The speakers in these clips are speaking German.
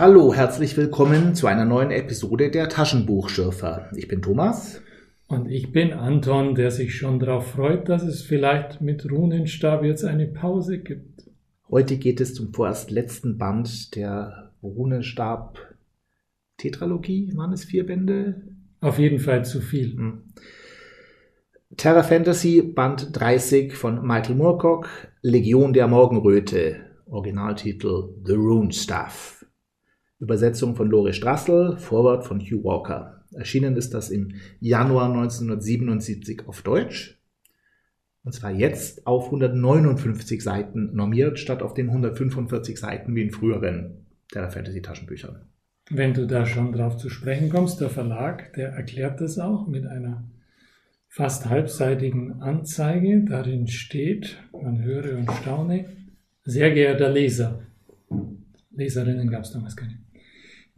Hallo, herzlich willkommen zu einer neuen Episode der Taschenbuchschürfer. Ich bin Thomas. Und ich bin Anton, der sich schon darauf freut, dass es vielleicht mit Runenstab jetzt eine Pause gibt. Heute geht es zum vorerst letzten Band der Runenstab Tetralogie. Waren es vier Bände? Auf jeden Fall zu viel. Hm. Terra Fantasy Band 30 von Michael Moorcock, Legion der Morgenröte, Originaltitel The Rune Staff. Übersetzung von Lore Strassel, Vorwort von Hugh Walker. Erschienen ist das im Januar 1977 auf Deutsch. Und zwar jetzt auf 159 Seiten normiert, statt auf den 145 Seiten wie in früheren Terra Fantasy Taschenbüchern. Wenn du da schon drauf zu sprechen kommst, der Verlag, der erklärt das auch mit einer fast halbseitigen Anzeige. Darin steht, man höre und staune, sehr geehrter Leser. Leserinnen gab es damals keine.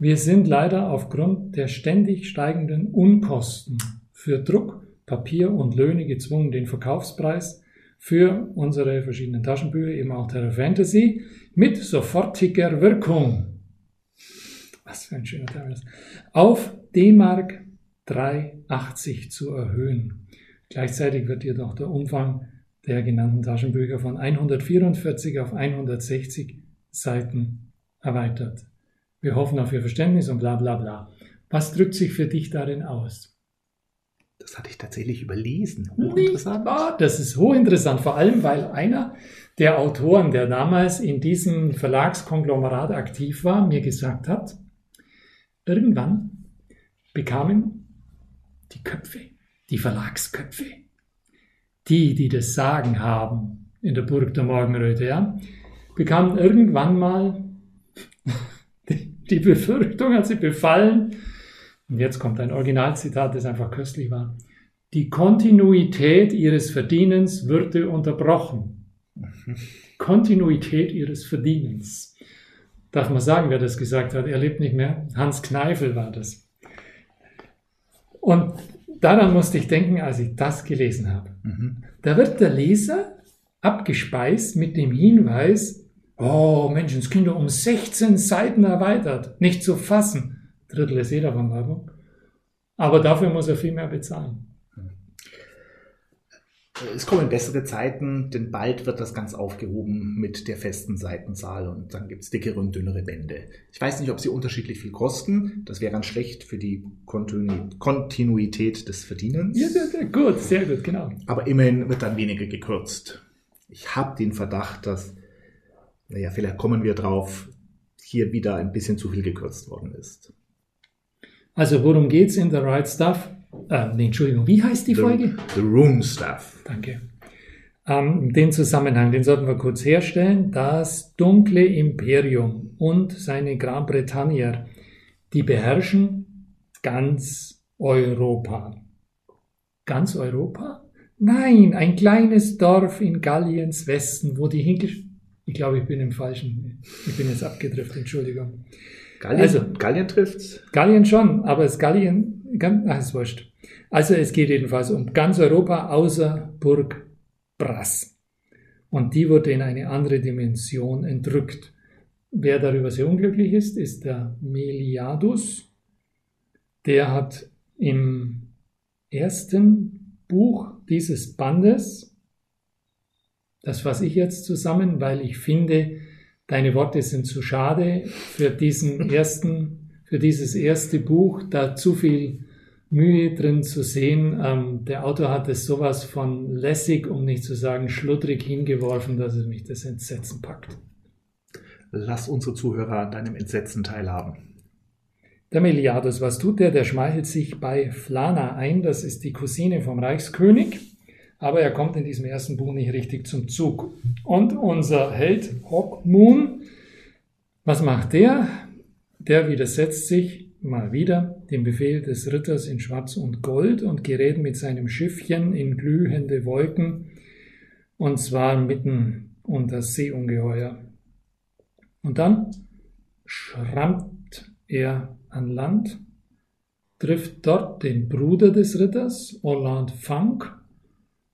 Wir sind leider aufgrund der ständig steigenden Unkosten für Druck, Papier und Löhne gezwungen, den Verkaufspreis für unsere verschiedenen Taschenbücher, eben auch Terra Fantasy, mit sofortiger Wirkung, was für ein schöner Terminus, auf D-Mark 3,80 zu erhöhen. Gleichzeitig wird jedoch der Umfang der genannten Taschenbücher von 144 auf 160 Seiten erweitert. Wir hoffen auf Ihr Verständnis und bla bla bla. Was drückt sich für dich darin aus? Das hatte ich tatsächlich überlesen. Hochinteressant. Ah, das ist hochinteressant, vor allem weil einer der Autoren, der damals in diesem Verlagskonglomerat aktiv war, mir gesagt hat, irgendwann bekamen die Köpfe, die Verlagsköpfe, die, die das Sagen haben in der Burg der Morgenröte, ja, bekamen irgendwann mal die Befürchtung hat sie befallen, und jetzt kommt ein Originalzitat, das einfach köstlich war, die Kontinuität ihres Verdienens würde unterbrochen. Kontinuität ihres Verdienens. Darf man sagen, wer das gesagt hat? Er lebt nicht mehr. Hans Kneifel war das. Und daran musste ich denken, als ich das gelesen habe. Mhm. Da wird der Leser abgespeist mit dem Hinweis, Oh, Menschenskinder um 16 Seiten erweitert. Nicht zu fassen. Drittel ist jeder von Werbung. Aber dafür muss er viel mehr bezahlen. Es kommen bessere Zeiten, denn bald wird das ganz aufgehoben mit der festen Seitenzahl und dann gibt es dickere und dünnere Bände. Ich weiß nicht, ob sie unterschiedlich viel kosten. Das wäre ganz schlecht für die Kontinuität des Verdienens. Ja, sehr, sehr gut, sehr gut, genau. Aber immerhin wird dann weniger gekürzt. Ich habe den Verdacht, dass naja, vielleicht kommen wir drauf, hier wieder ein bisschen zu viel gekürzt worden ist. Also worum geht es in The Right Stuff? Äh, nee, Entschuldigung, wie heißt die the, Folge? The Room Stuff. Danke. Ähm, den Zusammenhang, den sollten wir kurz herstellen. Das dunkle Imperium und seine Gran Bretagne, die beherrschen ganz Europa. Ganz Europa? Nein, ein kleines Dorf in Galliens Westen, wo die hingesch ich glaube, ich bin im falschen. Ich bin jetzt abgedriftet, Entschuldigung. Gallien, also, Gallien trifft's? Gallien schon, aber es Gallien, ach, ist wurscht. Also es geht jedenfalls um ganz Europa außer Burg Brass. Und die wurde in eine andere Dimension entrückt. Wer darüber sehr unglücklich ist, ist der Meliadus. Der hat im ersten Buch dieses Bandes das fasse ich jetzt zusammen, weil ich finde, deine Worte sind zu schade für diesen ersten, für dieses erste Buch, da zu viel Mühe drin zu sehen. Ähm, der Autor hat es sowas von lässig, um nicht zu sagen schludrig hingeworfen, dass es mich das Entsetzen packt. Lass unsere Zuhörer an deinem Entsetzen teilhaben. Der Meliadus, was tut der? Der schmeichelt sich bei Flana ein, das ist die Cousine vom Reichskönig aber er kommt in diesem ersten Buch nicht richtig zum Zug. Und unser Held Hawkmoon, was macht der? Der widersetzt sich mal wieder dem Befehl des Ritters in Schwarz und Gold und gerät mit seinem Schiffchen in glühende Wolken und zwar mitten unter Seeungeheuer. Und dann schrammt er an Land, trifft dort den Bruder des Ritters, Orland Funk,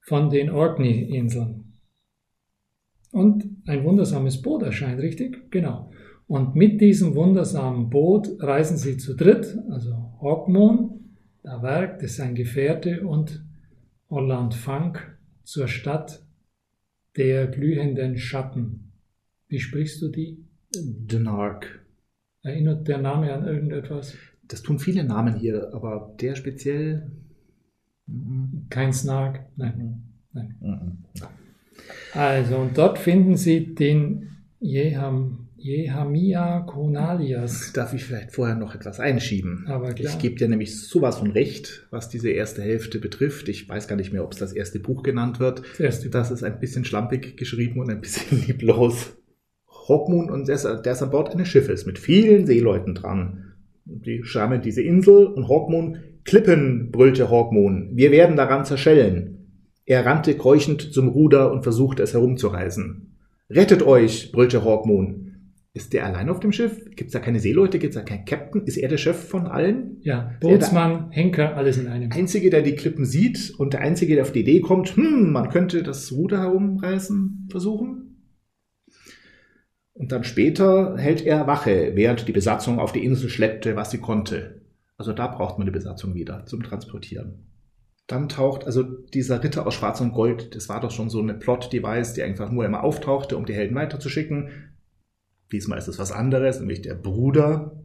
von den Orkney-Inseln. Und ein wundersames Boot erscheint, richtig? Genau. Und mit diesem wundersamen Boot reisen sie zu dritt, also Hawkmoon, der Werk, das ist sein Gefährte, und Orland Funk zur Stadt der glühenden Schatten. Wie sprichst du die? Denark. Erinnert der Name an irgendetwas? Das tun viele Namen hier, aber der speziell. Mhm. Kein Snark? Nein. Nein. Mhm. Also, und dort finden Sie den Jeham, Jehamia Konalias. Darf ich vielleicht vorher noch etwas einschieben? Aber klar. Ich gebe dir nämlich sowas von recht, was diese erste Hälfte betrifft. Ich weiß gar nicht mehr, ob es das erste Buch genannt wird. Das erste Das ist ein bisschen schlampig geschrieben und ein bisschen lieblos. Hawkmoon und der ist, der ist an Bord eines Schiffes mit vielen Seeleuten dran. Die schrammen diese Insel und Hawkmoon, Klippen, brüllte Hawkmoon, wir werden daran zerschellen. Er rannte keuchend zum Ruder und versuchte es herumzureißen. Rettet euch, brüllte Hawkmoon. Ist der allein auf dem Schiff? Gibt's da keine Seeleute? Gibt's da keinen Captain? Ist er der Chef von allen? Ja, Bootsmann, Henker, alles in einem. Einzige, der die Klippen sieht und der Einzige, der auf die Idee kommt, hm, man könnte das Ruder herumreißen versuchen? Und dann später hält er Wache, während die Besatzung auf die Insel schleppte, was sie konnte. Also da braucht man die Besatzung wieder zum Transportieren. Dann taucht, also dieser Ritter aus Schwarz und Gold, das war doch schon so eine Plot-Device, die einfach nur immer auftauchte, um die Helden weiterzuschicken. Diesmal ist es was anderes, nämlich der Bruder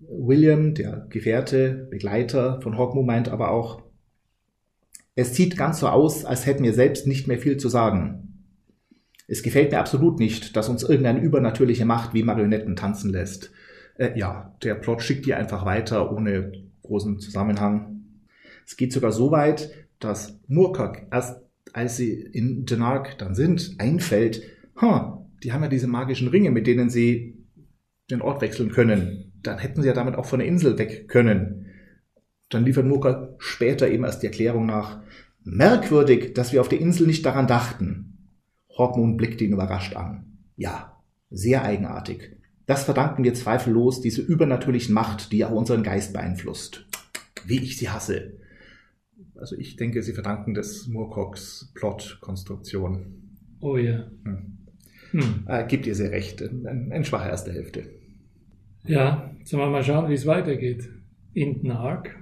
William, der Gefährte, Begleiter von Hawkmoon, meint aber auch, es sieht ganz so aus, als hätten wir selbst nicht mehr viel zu sagen. Es gefällt mir absolut nicht, dass uns irgendeine übernatürliche Macht wie Marionetten tanzen lässt. Äh, ja, der Plot schickt die einfach weiter ohne großen Zusammenhang. Es geht sogar so weit, dass Murkok erst als sie in Denark dann sind, einfällt, ha, die haben ja diese magischen Ringe, mit denen sie den Ort wechseln können. Dann hätten sie ja damit auch von der Insel weg können. Dann liefert Murkok später eben erst die Erklärung nach, merkwürdig, dass wir auf der Insel nicht daran dachten. Hawkmoon blickte ihn überrascht an. Ja, sehr eigenartig. Das verdanken wir zweifellos dieser übernatürlichen Macht, die auch unseren Geist beeinflusst. Wie ich sie hasse. Also ich denke, sie verdanken des Moorcocks Plot-Konstruktion. Oh ja. Hm. Hm. Äh, gibt ihr sehr recht. Ein, ein schwache erste Hälfte. Ja, sollen wir mal schauen, wie es weitergeht. In Denark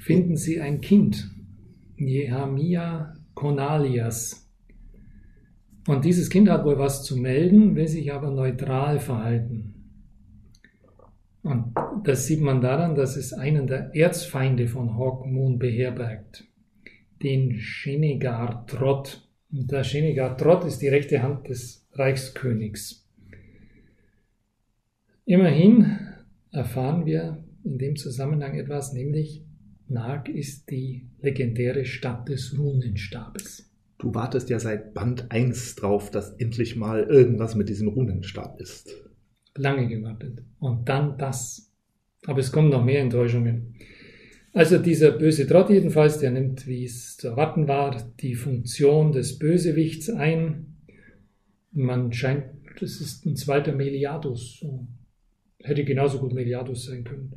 finden sie ein Kind, Jehamia Konalias. Und dieses Kind hat wohl was zu melden, will sich aber neutral verhalten. Und das sieht man daran, dass es einen der Erzfeinde von Hawkmoon beherbergt, den Shenegar Trott. Und der Shenegar Trott ist die rechte Hand des Reichskönigs. Immerhin erfahren wir in dem Zusammenhang etwas, nämlich Nag ist die legendäre Stadt des Runenstabes. Du wartest ja seit Band 1 drauf, dass endlich mal irgendwas mit diesem Runenstab ist. Lange gewartet. Und dann das. Aber es kommen noch mehr Enttäuschungen. Also dieser böse Trott jedenfalls, der nimmt, wie es zu erwarten war, die Funktion des Bösewichts ein. Man scheint, das ist ein zweiter Meliadus. Hätte genauso gut Meliadus sein können.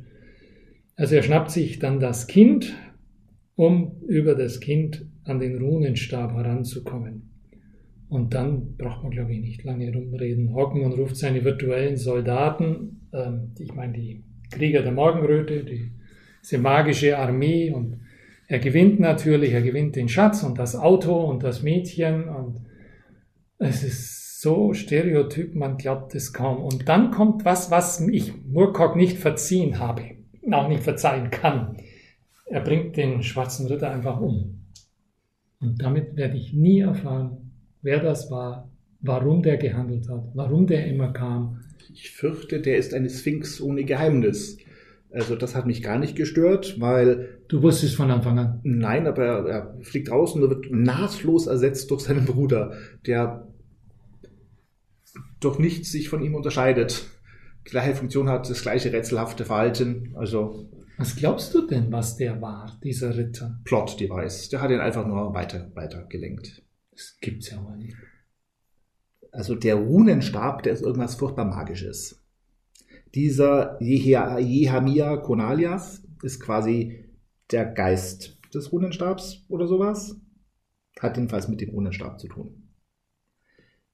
Also er schnappt sich dann das Kind, um über das Kind an den Runenstab heranzukommen. Und dann braucht man, glaube ich, nicht lange rumreden. Hocken und ruft seine virtuellen Soldaten, ähm, ich meine die Krieger der Morgenröte, die, diese magische Armee und er gewinnt natürlich, er gewinnt den Schatz und das Auto und das Mädchen und es ist so stereotyp, man glaubt es kaum. Und dann kommt was, was ich Murkock nicht verziehen habe, auch nicht verzeihen kann. Er bringt den schwarzen Ritter einfach um. Und damit werde ich nie erfahren, wer das war, warum der gehandelt hat, warum der immer kam. Ich fürchte, der ist eine Sphinx ohne Geheimnis. Also das hat mich gar nicht gestört, weil... Du wusstest von Anfang an. Nein, aber er, er fliegt raus und wird nahtlos ersetzt durch seinen Bruder, der durch nichts sich von ihm unterscheidet. Gleiche Funktion hat, das gleiche rätselhafte Verhalten. Also Was glaubst du denn, was der war, dieser Ritter? Plot-Device. Der hat ihn einfach nur weiter, weiter gelenkt. Das gibt's ja mal nicht. Also der Runenstab, der ist irgendwas furchtbar Magisches. Dieser Jeha- Jehamia Konalias ist quasi der Geist des Runenstabs oder sowas. Hat jedenfalls mit dem Runenstab zu tun.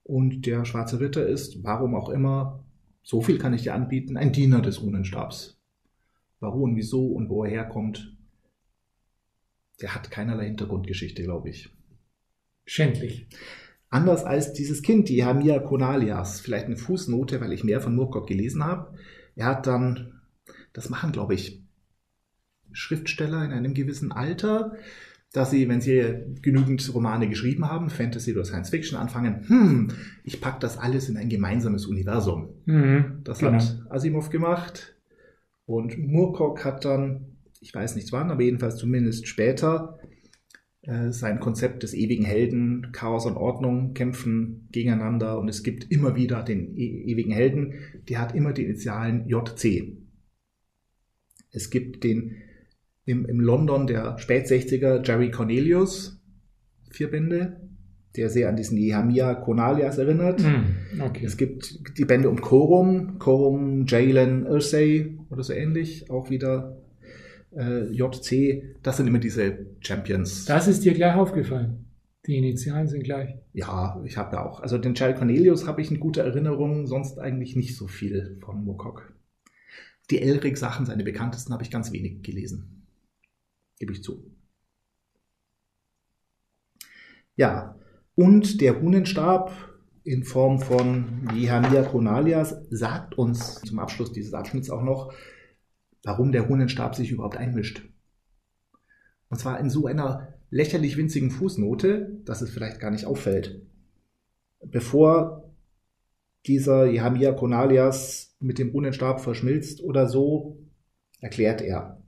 Und der schwarze Ritter ist, warum auch immer, so viel kann ich dir anbieten, ein Diener des Runenstabs. Warum, wieso und wo er herkommt, der hat keinerlei Hintergrundgeschichte, glaube ich. Schändlich. Anders als dieses Kind, die Hamia Konalias, vielleicht eine Fußnote, weil ich mehr von Murkock gelesen habe. Er hat dann, das machen, glaube ich, Schriftsteller in einem gewissen Alter, dass sie, wenn sie genügend Romane geschrieben haben, Fantasy oder Science Fiction, anfangen, hm, ich packe das alles in ein gemeinsames Universum. Mhm, Das genau. hat Asimov gemacht. Und Moorcock hat dann, ich weiß nicht wann, aber jedenfalls zumindest später, äh, sein Konzept des ewigen Helden, Chaos und Ordnung kämpfen gegeneinander. Und es gibt immer wieder den e ewigen Helden, der hat immer die Initialen JC. Es gibt den im, im London der Spätsechziger Jerry Cornelius, vier Bände, der sehr an diesen Nehemiah Konalias erinnert. Mhm, okay. Es gibt die Bände um Corum, Corum, Jalen, Ursay oder so ähnlich, auch wieder äh, JC. Das sind immer diese Champions. Das ist dir gleich aufgefallen. Die Initialen sind gleich. Ja, ich habe ja auch. Also den Charlie Cornelius habe ich in guter Erinnerung, sonst eigentlich nicht so viel von Moorcock. Die Elric-Sachen, seine bekanntesten, habe ich ganz wenig gelesen. Gebe ich zu. Ja, und der Hunenstab in Form von Jehania Konalias sagt uns zum Abschluss dieses Abschnitts auch noch, warum der Hunenstab sich überhaupt einmischt. Und zwar in so einer lächerlich winzigen Fußnote, dass es vielleicht gar nicht auffällt. Bevor dieser Jehamia Konalias mit dem Runenstab verschmilzt oder so, erklärt er,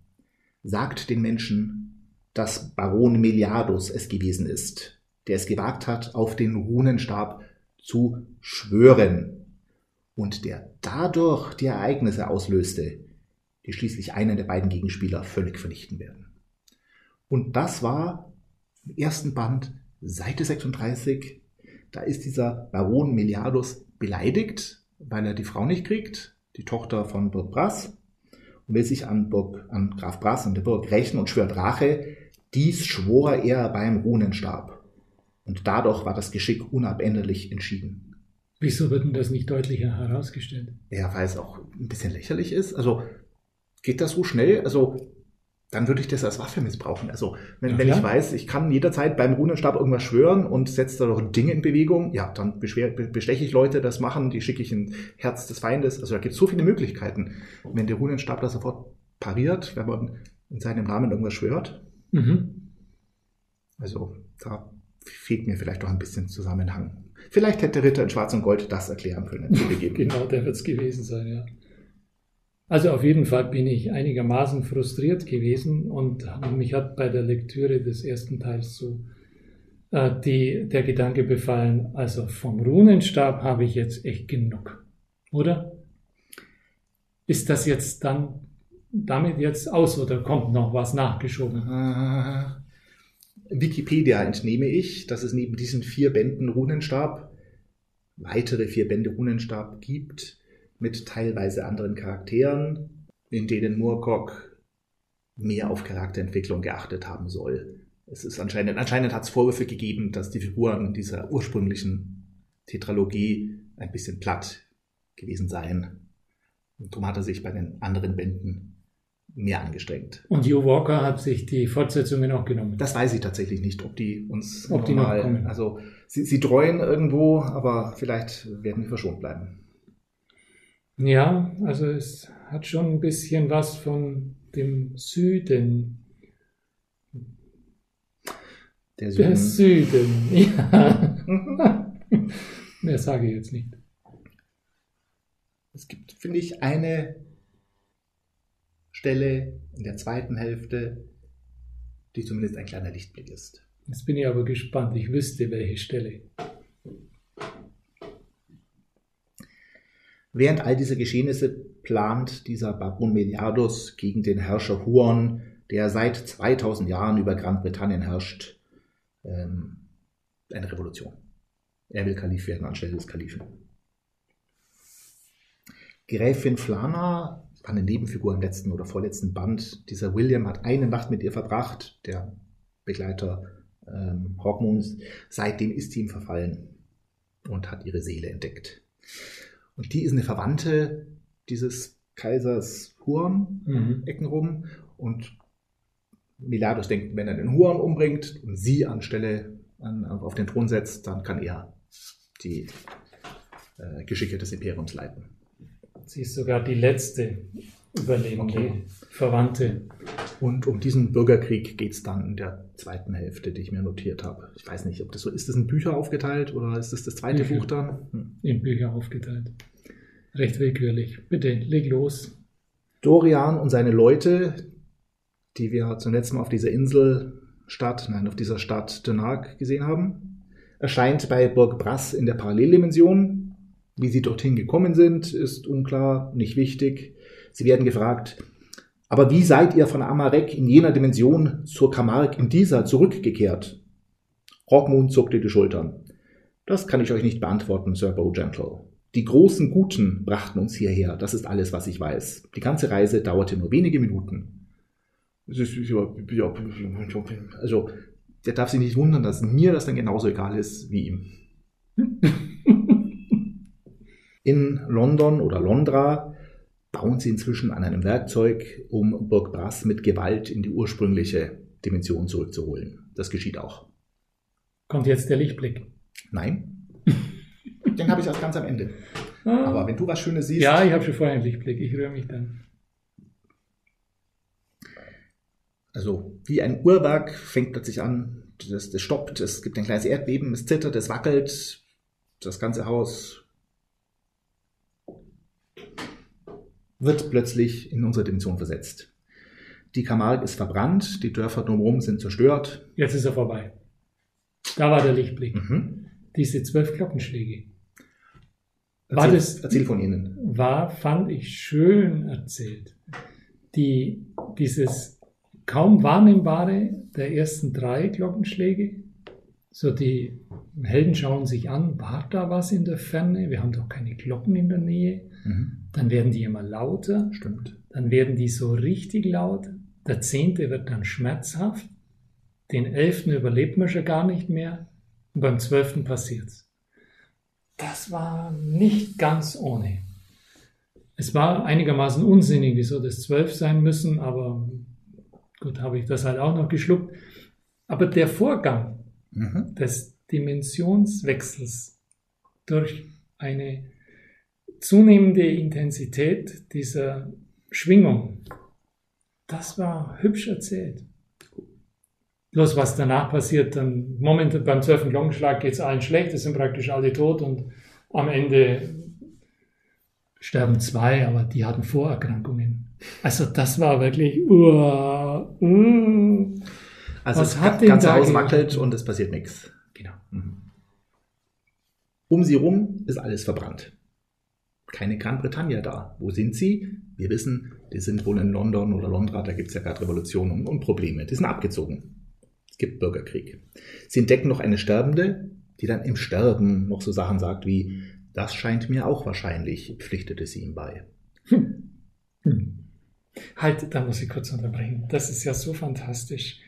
sagt den Menschen, dass Baron Meliadus es gewesen ist, der es gewagt hat, auf den Runenstab zu schwören und der dadurch die Ereignisse auslöste, die schließlich einen der beiden Gegenspieler völlig vernichten werden. Und das war im ersten Band, Seite 36. Da ist dieser Baron Meliadus beleidigt, weil er die Frau nicht kriegt, die Tochter von Burg Brass, und will sich an, Burg, an Graf Brass und der Burg rächen und schwört Rache. Dies schwor er beim Runenstab. Und dadurch war das Geschick unabänderlich entschieden. Wieso wird denn das nicht deutlicher herausgestellt? Ja, weil es auch ein bisschen lächerlich ist. Also geht das so schnell? Also dann würde ich das als Waffe missbrauchen. Also wenn, Ja, wenn ich weiß, ich kann jederzeit beim Runenstab irgendwas schwören und setze da doch Dinge in Bewegung, ja, dann besteche ich Leute, das machen, die schicke ich in Herz des Feindes. Also da gibt es so viele Möglichkeiten. Wenn der Runenstab da sofort pariert, wenn man in seinem Namen irgendwas schwört, Mhm. also da fehlt mir vielleicht doch ein bisschen Zusammenhang. Vielleicht hätte Ritter in Schwarz und Gold das erklären können. Genau, der wird es gewesen sein, ja. Also auf jeden Fall bin ich einigermaßen frustriert gewesen und mich hat bei der Lektüre des ersten Teils so äh, die, der Gedanke befallen, also vom Runenstab habe ich jetzt echt genug, oder? Ist das jetzt dann damit jetzt aus oder kommt noch was nachgeschoben? Wikipedia entnehme ich, dass es neben diesen vier Bänden Runenstab weitere vier Bände Runenstab gibt, mit teilweise anderen Charakteren, in denen Moorcock mehr auf Charakterentwicklung geachtet haben soll. Es ist anscheinend, anscheinend hat es Vorwürfe gegeben, dass die Figuren dieser ursprünglichen Tetralogie ein bisschen platt gewesen seien. Und darum hat er sich bei den anderen Bänden mehr angestrengt. Und Hugh Walker hat sich die Fortsetzungen auch genommen. Das weiß ich tatsächlich nicht, ob die uns Ob die noch kommen. Also sie, sie dreuen irgendwo, aber vielleicht werden wir verschont bleiben. Ja, also es hat schon ein bisschen was von dem Süden. Der Der Süden. Süden, ja. Mehr sage ich jetzt nicht. Es gibt, finde ich, eine Stelle in der zweiten Hälfte, die zumindest ein kleiner Lichtblick ist. Jetzt bin ich aber gespannt. Ich wüsste, welche Stelle. Während all dieser Geschehnisse plant dieser Baron Meliadus gegen den Herrscher Huon, der seit 2000 Jahren über Großbritannien herrscht, ähm, eine Revolution. Er will Kalif werden anstelle des Kalifen. Gräfin Flana war eine Nebenfigur im letzten oder vorletzten Band. Dieser William hat eine Nacht mit ihr verbracht, der Begleiter ähm, Hawkmoons. Seitdem ist sie ihm verfallen und hat ihre Seele entdeckt. Und die ist eine Verwandte dieses Kaisers Huon, Mhm. Eckenrum. Und Miladus denkt, wenn er den Huon umbringt und sie anstelle an, auf den Thron setzt, dann kann er die äh, Geschicke des Imperiums leiten. Sie ist sogar die letzte überlebende Okay. Verwandte. Und um diesen Bürgerkrieg geht es dann in der zweiten Hälfte, die ich mir notiert habe. Ich weiß nicht, ob das so ist. Das in Bücher aufgeteilt oder ist das das zweite Bücher. Buch dann? Hm. in Bücher aufgeteilt. Recht willkürlich. Bitte, leg los. Dorian und seine Leute, die wir zum letzten Mal auf dieser Inselstadt, nein, auf dieser Stadt Denark gesehen haben, erscheint bei Burg Brass in der Paralleldimension. Wie sie dorthin gekommen sind, ist unklar, nicht wichtig. Sie werden gefragt, aber wie seid ihr von Amarek in jener Dimension zur Kamark in dieser zurückgekehrt? Hawkmoon zuckte die Schultern. Das kann ich euch nicht beantworten, Sir Bowgentle. Die großen Guten brachten uns hierher, das ist alles, was ich weiß. Die ganze Reise dauerte nur wenige Minuten. Also, der darf sich nicht wundern, dass mir das dann genauso egal ist wie ihm. In London oder Londra bauen sie inzwischen an einem Werkzeug, um Burg Brass mit Gewalt in die ursprüngliche Dimension zurückzuholen. Das geschieht auch. Kommt jetzt der Lichtblick. Nein? Den habe ich erst ganz am Ende. Ah. Aber wenn du was Schönes siehst. ja, ich habe schon vorher einen Lichtblick. Ich rühre mich dann. Also wie ein Uhrwerk fängt plötzlich an, das, das stoppt, es gibt ein kleines Erdbeben, es zittert, es wackelt, das ganze Haus wird plötzlich in unsere Dimension versetzt. Die Kamark ist verbrannt, die Dörfer drumherum sind zerstört. Jetzt ist er vorbei. Da war der Lichtblick. Mhm. Diese zwölf Glockenschläge. War Erzähl, das- erzähl von ihnen. war, fand ich schön erzählt. Die, dieses kaum wahrnehmbare der ersten drei Glockenschläge, so die Helden schauen sich an, war da was in der Ferne? Wir haben doch keine Glocken in der Nähe. Mhm. Dann werden die immer lauter, Stimmt. dann werden die so richtig laut. Der zehnte wird dann schmerzhaft. Den elften überlebt man schon gar nicht mehr. Und beim zwölften passiert's. Das war nicht ganz ohne. Es war einigermaßen unsinnig, wieso das zwölf sein müssen, aber gut, habe ich das halt auch noch geschluckt. Aber der Vorgang Mhm. des Dimensionswechsels durch eine zunehmende Intensität dieser Schwingung, das war hübsch erzählt. Bloß was danach passiert, dann Moment beim zwölften Glockenschlag geht es allen schlecht, es sind praktisch alle tot und am Ende sterben zwei, aber die hatten Vorerkrankungen. Also das war wirklich, uah, uh, Also Was das hat denn ganze Haus wackelt und es passiert nichts. genau. Mhm. Um sie rum ist alles verbrannt. Keine Gran Bretagne da. Wo sind sie? Wir wissen, die sind wohl in London oder Londra, da gibt es ja gerade Revolutionen und Probleme. Die sind abgezogen. Es gibt Bürgerkrieg. Sie entdecken noch eine Sterbende, die dann im Sterben noch so Sachen sagt wie, das scheint mir auch wahrscheinlich, pflichtete sie ihm bei. Hm. Halt, da muss ich kurz unterbrechen. Das ist ja so fantastisch.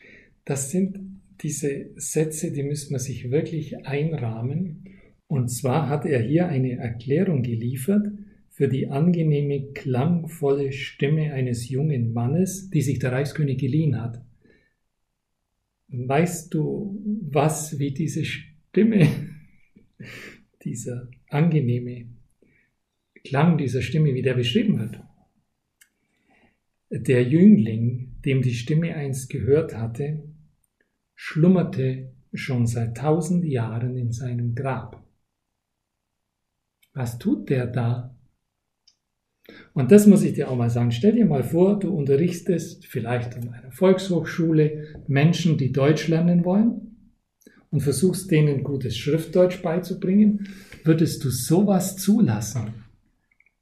Das sind diese Sätze, die müsste man sich wirklich einrahmen. Und zwar hat er hier eine Erklärung geliefert für die angenehme, klangvolle Stimme eines jungen Mannes, die sich der Reichskönig geliehen hat. Weißt du, was wie diese Stimme, dieser angenehme Klang dieser Stimme, wie der beschrieben wird? Der Jüngling, dem die Stimme einst gehört hatte, schlummerte schon seit tausend Jahren in seinem Grab. Was tut der da? Und das muss ich dir auch mal sagen. Stell dir mal vor, du unterrichtest vielleicht an einer Volkshochschule Menschen, die Deutsch lernen wollen und versuchst denen gutes Schriftdeutsch beizubringen. Würdest du sowas zulassen?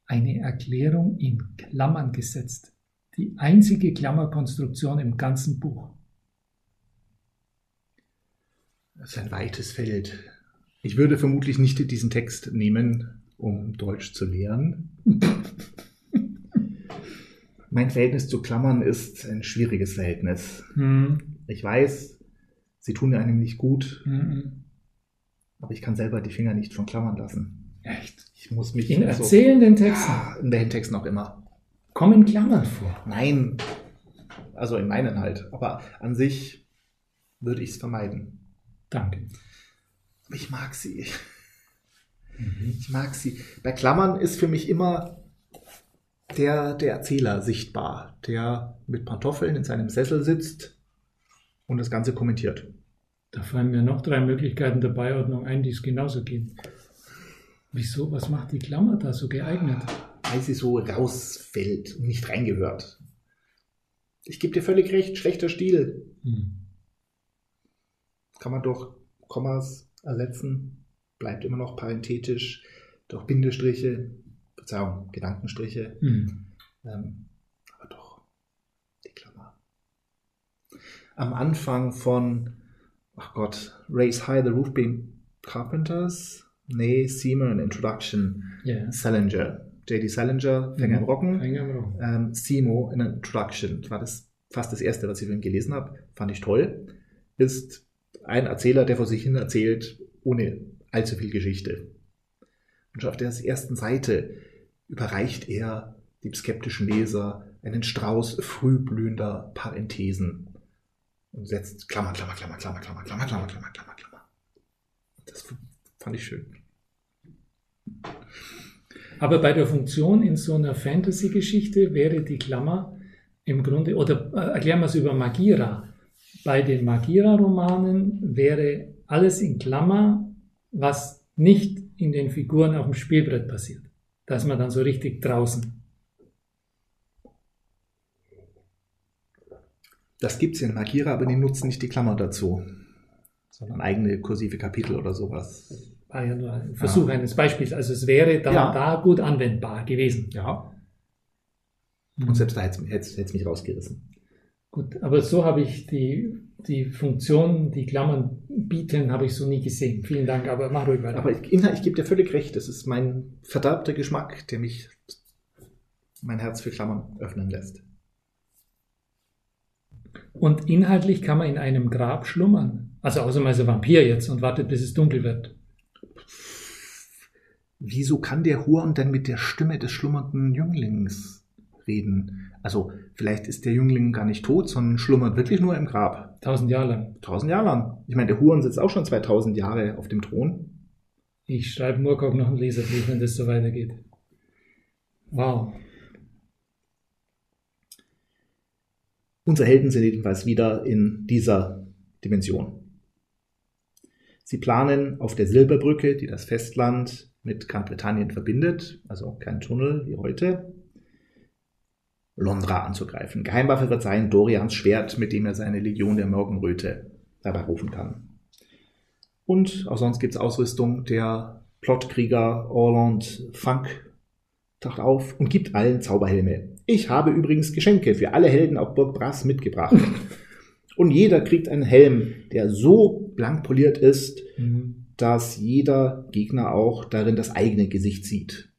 Eine Erklärung in Klammern gesetzt. Die einzige Klammerkonstruktion im ganzen Buch. Das ist ein weites Feld. Ich würde vermutlich nicht diesen Text nehmen, um Deutsch zu lernen. mein Verhältnis zu Klammern ist ein schwieriges Verhältnis. Hm. Ich weiß, sie tun einem nicht gut, Mhm. aber ich kann selber die Finger nicht von Klammern lassen. Echt? Ich muss mich in erzählenden so, Texten. In welchen Texten auch immer. Kommen Klammern vor? Nein. Also in meinen halt. Aber an sich würde ich es vermeiden. Danke. Aber ich mag sie. Mhm. Ich mag sie. Bei Klammern ist für mich immer der, der Erzähler sichtbar, der mit Pantoffeln in seinem Sessel sitzt und das Ganze kommentiert. Da fallen mir noch drei Möglichkeiten der Beiordnung ein, die es genauso gibt. Wieso? Was macht die Klammer da so geeignet? Weil sie so rausfällt und nicht reingehört. Ich gebe dir völlig recht, schlechter Stil. Hm. Kann man durch Kommas ersetzen, bleibt immer noch parenthetisch, durch Bindestriche, Verzeihung, Gedankenstriche. Hm. Ähm, aber doch, die Klammer. Am Anfang von, ach Gott, Race High the Roof Beam Carpenters, nee, Seamer in Introduction, yeah. Salinger. J.D. Salinger, Fänger im mhm. Rocken, Rocken. Ähm, Simo in Introduction. Das war das fast das erste, was ich von ihm gelesen habe. Fand ich toll. Ist ein Erzähler, der vor sich hin erzählt, ohne allzu viel Geschichte. Und schon auf der ersten Seite überreicht er dem skeptischen Leser einen Strauß frühblühender Parenthesen und setzt Klammer, Klammer, Klammer, Klammer, Klammer, Klammer, Klammer, Klammer, Klammer, Klammer. Das fand ich schön. Aber bei der Funktion in so einer Fantasy-Geschichte wäre die Klammer im Grunde, oder äh, erklären wir es über Magira. Bei den Magira-Romanen wäre alles in Klammer, was nicht in den Figuren auf dem Spielbrett passiert. Da ist man dann so richtig draußen. Das gibt es in Magira, aber die nutzen nicht die Klammer dazu, sondern eigene kursive Kapitel oder sowas. War ja nur ein Versuch ja. eines Beispiels. Also es wäre dann ja. da gut anwendbar gewesen. Ja. Und selbst da hätte es mich rausgerissen. Gut, aber so habe ich die, die Funktion, die Klammern bieten, habe ich so nie gesehen. Vielen Dank, aber mach ruhig weiter. Aber ich, ich gebe dir völlig recht, das ist mein verderbter Geschmack, der mich mein Herz für Klammern öffnen lässt. Und inhaltlich kann man in einem Grab schlummern. Also außer man ist ein Vampir jetzt und wartet, bis es dunkel wird. Wieso kann der Huren denn mit der Stimme des schlummernden Jünglings reden? Also vielleicht ist der Jüngling gar nicht tot, sondern schlummert wirklich nur im Grab. Tausend Jahre lang. Tausend Jahre lang. Ich meine, der Huren sitzt auch schon 2000 Jahre auf dem Thron. Ich schreibe Murkock noch einen Leserbrief, wenn das so weitergeht. Wow. Unsere Helden sind jedenfalls wieder in dieser Dimension. Sie planen auf der Silberbrücke, die das Festland mit Großbritannien verbindet, also kein Tunnel wie heute, Londra anzugreifen. Geheimwaffe wird sein Dorians Schwert, mit dem er seine Legion der Morgenröte herbeirufen kann. Und auch sonst gibt es Ausrüstung. Der Plotkrieger Orland Funk taucht auf und gibt allen Zauberhelme. Ich habe übrigens Geschenke für alle Helden auf Burg Brass mitgebracht. und jeder kriegt einen Helm, der so blank poliert ist, mhm. dass jeder Gegner auch darin das eigene Gesicht sieht.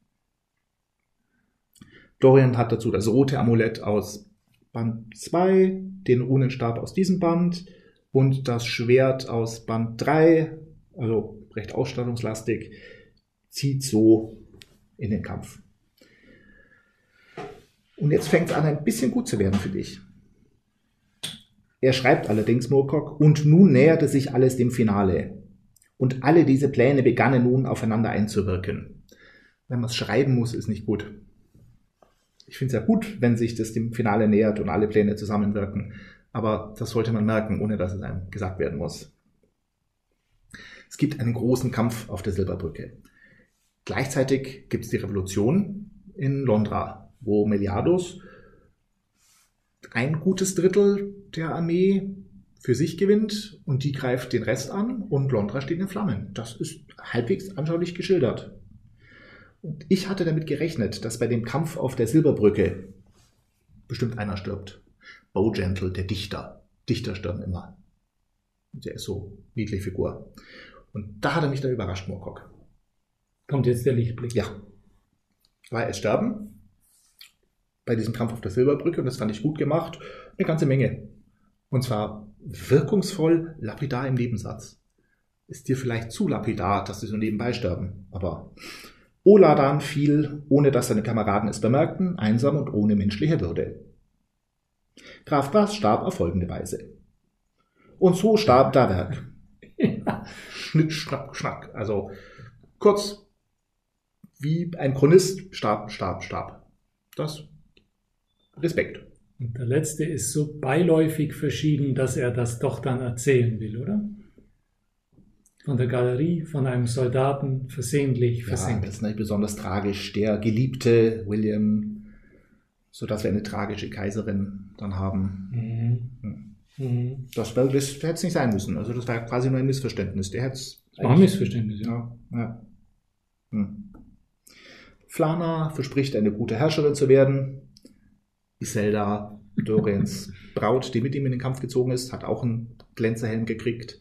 Dorian hat dazu das rote Amulett aus Band 2, den Runenstab aus diesem Band und das Schwert aus Band 3, also recht ausstattungslastig, zieht so in den Kampf. Und jetzt fängt es an, ein bisschen gut zu werden für dich. Er schreibt allerdings Moorcock, und nun näherte sich alles dem Finale. Und alle diese Pläne begannen nun aufeinander einzuwirken. Wenn man es schreiben muss, ist nicht gut ich finde es ja gut, wenn sich das dem Finale nähert und alle Pläne zusammenwirken. Aber das sollte man merken, ohne dass es einem gesagt werden muss. Es gibt einen großen Kampf auf der Silberbrücke. Gleichzeitig gibt es die Revolution in Londra, wo Meliados ein gutes Drittel der Armee für sich gewinnt und die greift den Rest an und Londra steht in Flammen. Das ist halbwegs anschaulich geschildert. Und ich hatte damit gerechnet, dass bei dem Kampf auf der Silberbrücke bestimmt einer stirbt. Bogentle, der Dichter. Dichter sterben immer. Der ist so niedliche Figur. Und da hat er mich dann überrascht, Moorcock. Kommt jetzt der Lichtblick. Ja. Weil es sterben bei diesem Kampf auf der Silberbrücke und das fand ich gut gemacht. Eine ganze Menge. Und zwar wirkungsvoll lapidar im Nebensatz. Ist dir vielleicht zu lapidar, dass sie so nebenbei sterben, aber Oladan fiel, ohne dass seine Kameraden es bemerkten, einsam und ohne menschliche Würde. Graf Brass starb auf folgende Weise. Und so starb Dawerk. Schnitt, schnack, schnack. Also kurz, wie ein Chronist starb, starb, starb. Das Respekt. Und der letzte ist so beiläufig verschieden, dass er das doch dann erzählen will, oder? Von der Galerie, von einem Soldaten versehentlich Ja, versenkt. das ist nicht besonders tragisch. Der geliebte William, so dass wir eine tragische Kaiserin dann haben. Mhm. Mhm. Das, wär- das hätte es nicht sein müssen. Also das war quasi nur ein Missverständnis. Der hätte es Das war ein Missverständnis, ja. Ja, ja. Hm. Flana verspricht, eine gute Herrscherin zu werden. Iselda, Dorians Braut, die mit ihm in den Kampf gezogen ist, hat auch einen Glänzerhelm gekriegt,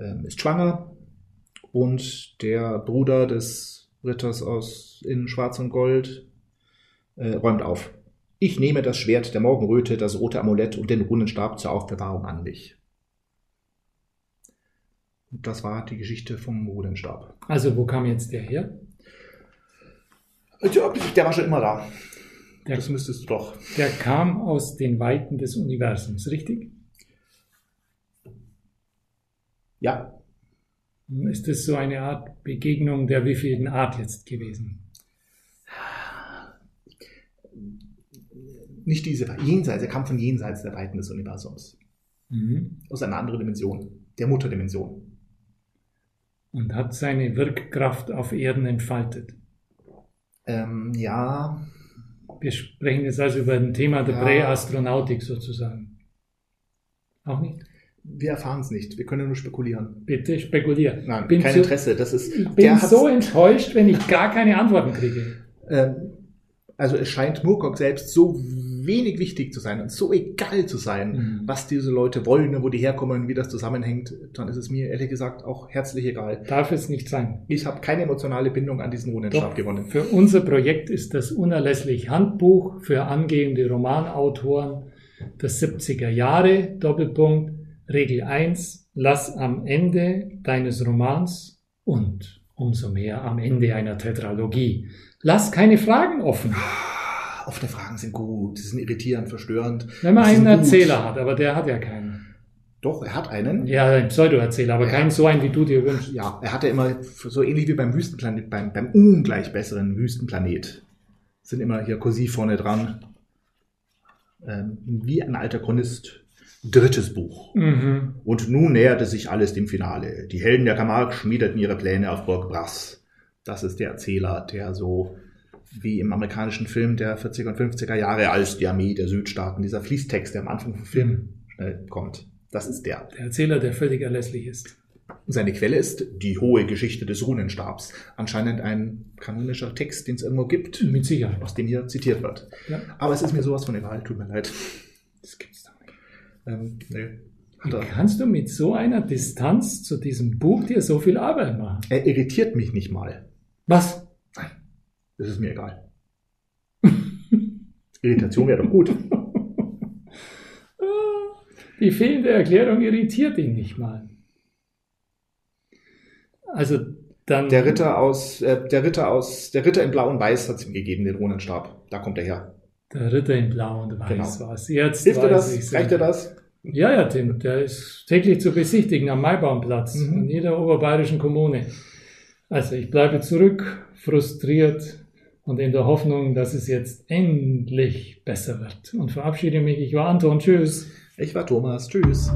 ähm, ist schwanger. Und der Bruder des Ritters aus in Schwarz und Gold äh, räumt auf. Ich nehme das Schwert der Morgenröte, das rote Amulett und den Runenstab zur Aufbewahrung an mich. Und das war die Geschichte vom Runenstab. Also, wo kam jetzt der her? Ja, der war schon immer da. Der, Das müsstest du doch. der kam aus den Weiten des Universums, richtig? Ja, Ist das so eine Art Begegnung der wievielten Art jetzt gewesen? nicht diese jenseits, er kam von jenseits der Weiten des Universums. Mhm. Aus einer anderen Dimension, der Mutterdimension. Und hat seine Wirkkraft auf Erden entfaltet. Ähm, ja, Wir sprechen jetzt also über ein Thema der Ja. Präastronautik sozusagen. Auch nicht? Wir erfahren es nicht. Wir können nur spekulieren. Bitte spekulier. Nein, bin kein so, Interesse. Das ist, Ich bin so enttäuscht, wenn ich gar keine Antworten kriege. ähm, also es scheint Murkock selbst so wenig wichtig zu sein und so egal zu sein, Mhm. was diese Leute wollen und wo die herkommen und wie das zusammenhängt, dann ist es mir ehrlich gesagt auch herzlich egal. Darf es nicht sein. Ich habe keine emotionale Bindung an diesen Runenstab gewonnen. für unser Projekt ist das unerlässlich Handbuch für angehende Romanautoren der 70er Jahre, Doppelpunkt, Regel 1, lass am Ende deines Romans und umso mehr am Ende einer Tetralogie. Lass keine Fragen offen. Offene Fragen sind gut, sie sind irritierend, verstörend. Wenn man einen sind gut. Erzähler hat, aber der hat ja keinen. Doch, er hat einen. Ja, ein Pseudo-Erzähler, aber Ja. keinen so einen, wie du dir wünschst. Ja, er hatte immer so ähnlich wie beim Wüstenplanet, beim, beim ungleich besseren Wüstenplanet. Sind immer hier kursiv vorne dran. Ähm, wie ein alter Chronist. Drittes Buch. Mhm. Und nun näherte sich alles dem Finale. Die Helden der Camargue schmiedeten ihre Pläne auf Burg Brass. Das ist der Erzähler, der so wie im amerikanischen Film der 40er und 50er Jahre als die Armee der Südstaaten, dieser Fließtext, der am Anfang vom Film schnell kommt. Das ist der. Der Erzähler, der völlig erlässlich ist. Seine Quelle ist die hohe Geschichte des Runenstabs. Anscheinend ein kanonischer Text, den es irgendwo gibt, Mit Sicherheit. aus dem hier zitiert wird. Ja. Aber es ist mir sowas von egal, tut mir leid. Das gibt's. Ähm, nee. Wie kannst du mit so einer Distanz zu diesem Buch dir so viel Arbeit machen? er irritiert mich nicht mal. Was? Das ist mir egal. Irritation wäre doch gut. Die fehlende Erklärung irritiert ihn nicht mal. Also dann. Der Ritter aus, äh, der Ritter aus, der Ritter in Blau und Weiß hat es ihm gegeben, den Runenstab. Da kommt er her. Der Ritter in Blau und Weiß Genau. war es. Jetzt Hilft dir weiß das? ich's. Reicht dir das? Ja, ja, Tim. Der ist täglich zu besichtigen am Maibaumplatz Mhm. in jeder oberbayerischen Kommune. Also ich bleibe zurück, frustriert und in der Hoffnung, dass es jetzt endlich besser wird. Und verabschiede mich. Ich war Anton. Tschüss. Ich war Thomas. Tschüss.